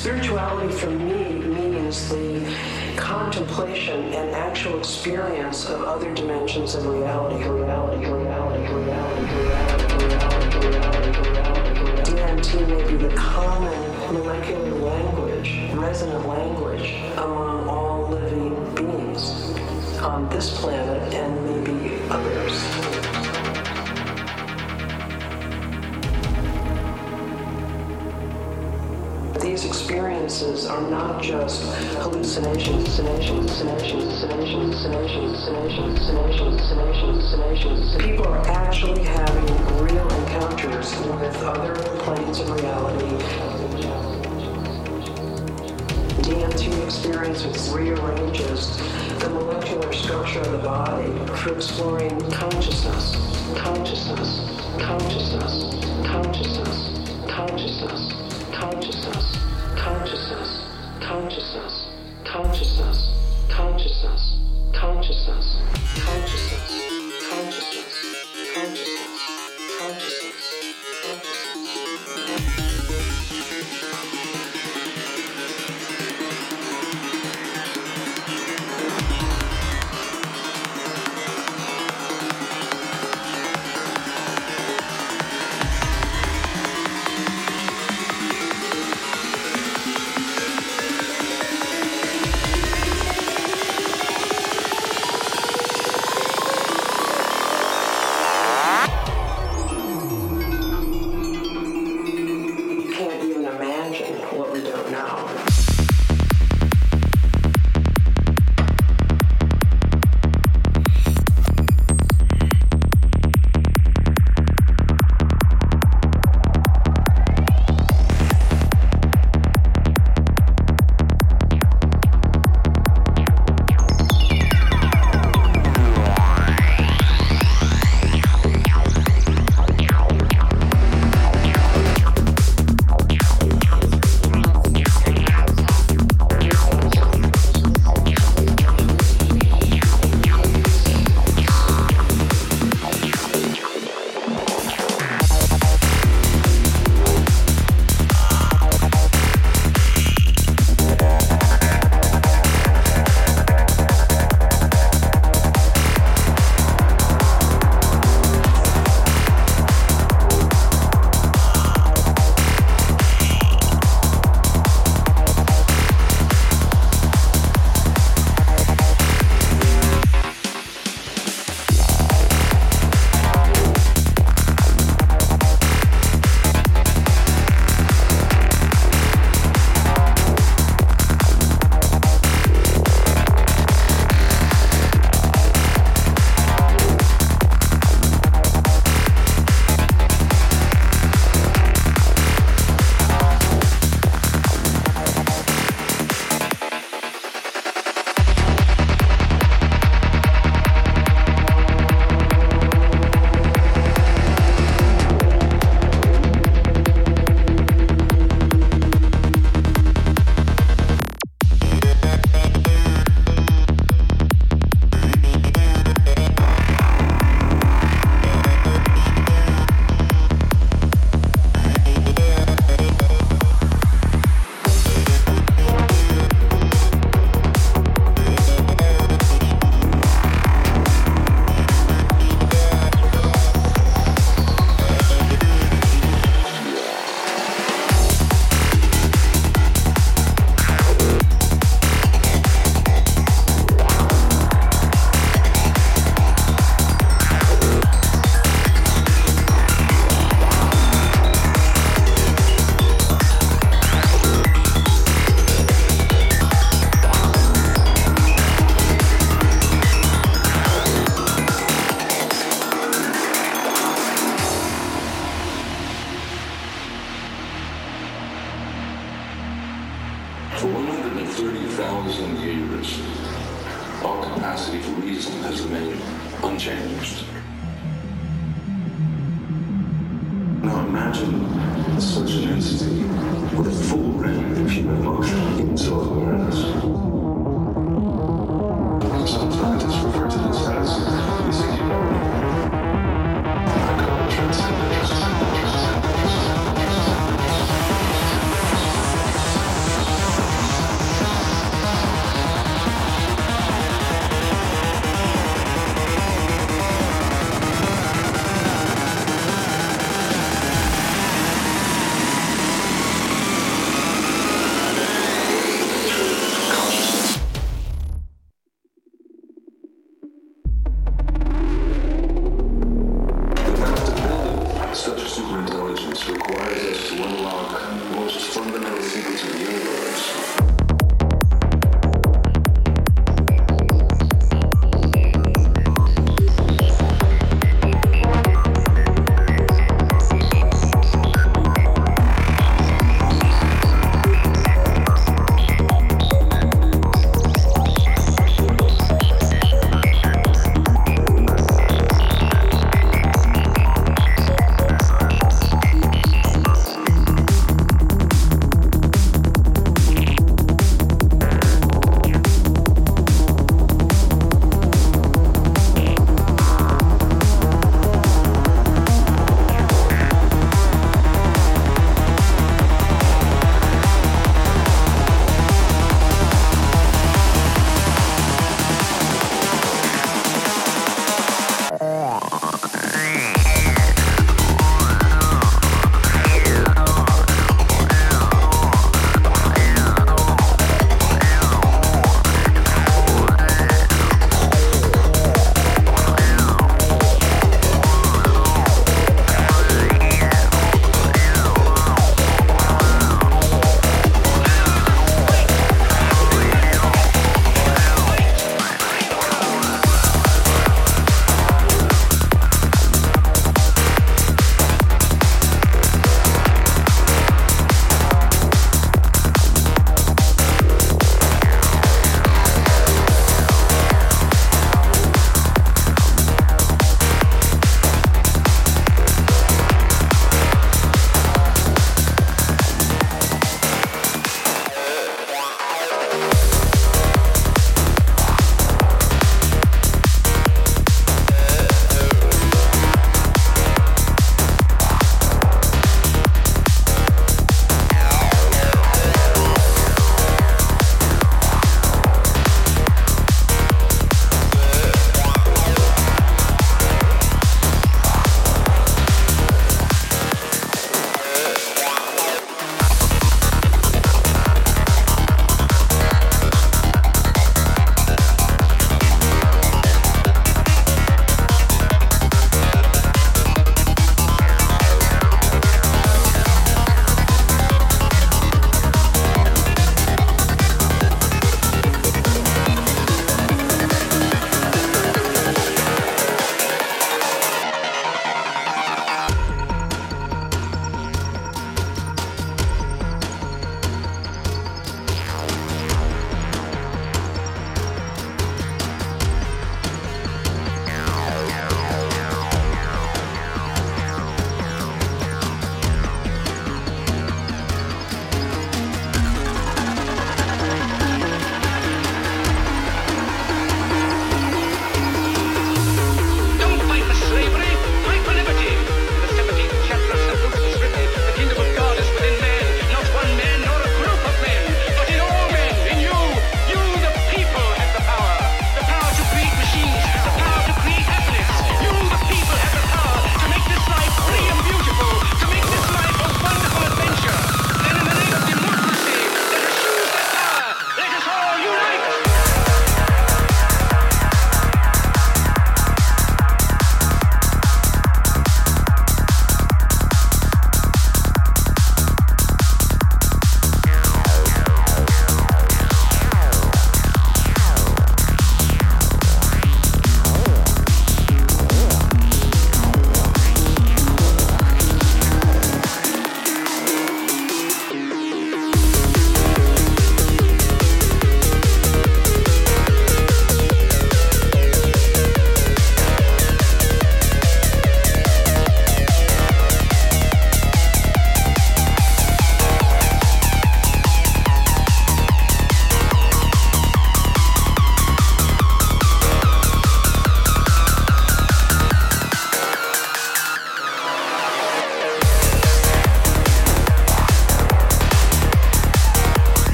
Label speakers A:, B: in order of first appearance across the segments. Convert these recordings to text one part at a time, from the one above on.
A: Spirituality for me means the contemplation and actual experience of other dimensions of reality, reality, reality, reality, reality, reality, reality, reality. DMT may be the common molecular language, resonant language among all living beings on this planet and maybe others. These experiences are not just hallucinations, hallucinations, hallucinations, hallucinations, hallucinations, hallucinations, hallucinations, hallucinations. People are actually having real encounters with other planes of reality. DMT experience rearranges the molecular structure of the body for exploring consciousness, consciousness, consciousness, consciousness, consciousness,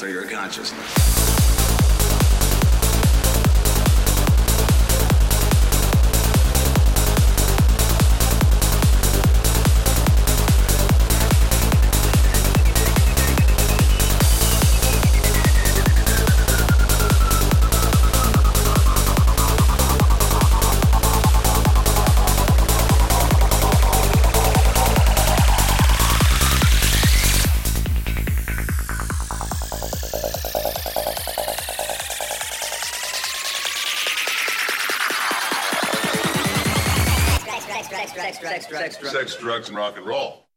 A: alter your consciousness.
B: Drugs,
C: and rock and roll.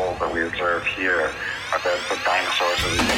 B: cold that we observe here are the, the dinosaurs of the